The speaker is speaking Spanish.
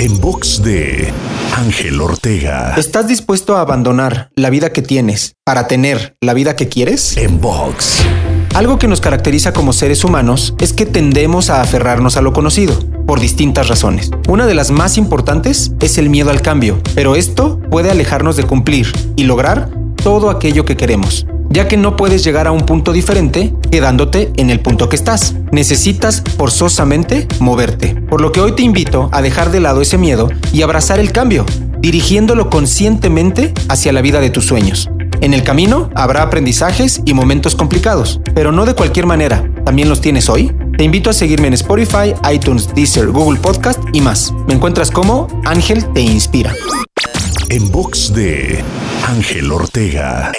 En box de Ángel Ortega. ¿Estás dispuesto a abandonar la vida que tienes para tener la vida que quieres? En box. Algo que nos caracteriza como seres humanos es que tendemos a aferrarnos a lo conocido, por distintas razones. Una de las más importantes es el miedo al cambio, pero esto puede alejarnos de cumplir y lograr todo aquello que queremos ya que no puedes llegar a un punto diferente quedándote en el punto que estás. Necesitas forzosamente moverte. Por lo que hoy te invito a dejar de lado ese miedo y abrazar el cambio, dirigiéndolo conscientemente hacia la vida de tus sueños. En el camino habrá aprendizajes y momentos complicados, pero no de cualquier manera. ¿También los tienes hoy? Te invito a seguirme en Spotify, iTunes, Deezer, Google Podcast y más. Me encuentras como Ángel Te Inspira. En box de Ángel Ortega.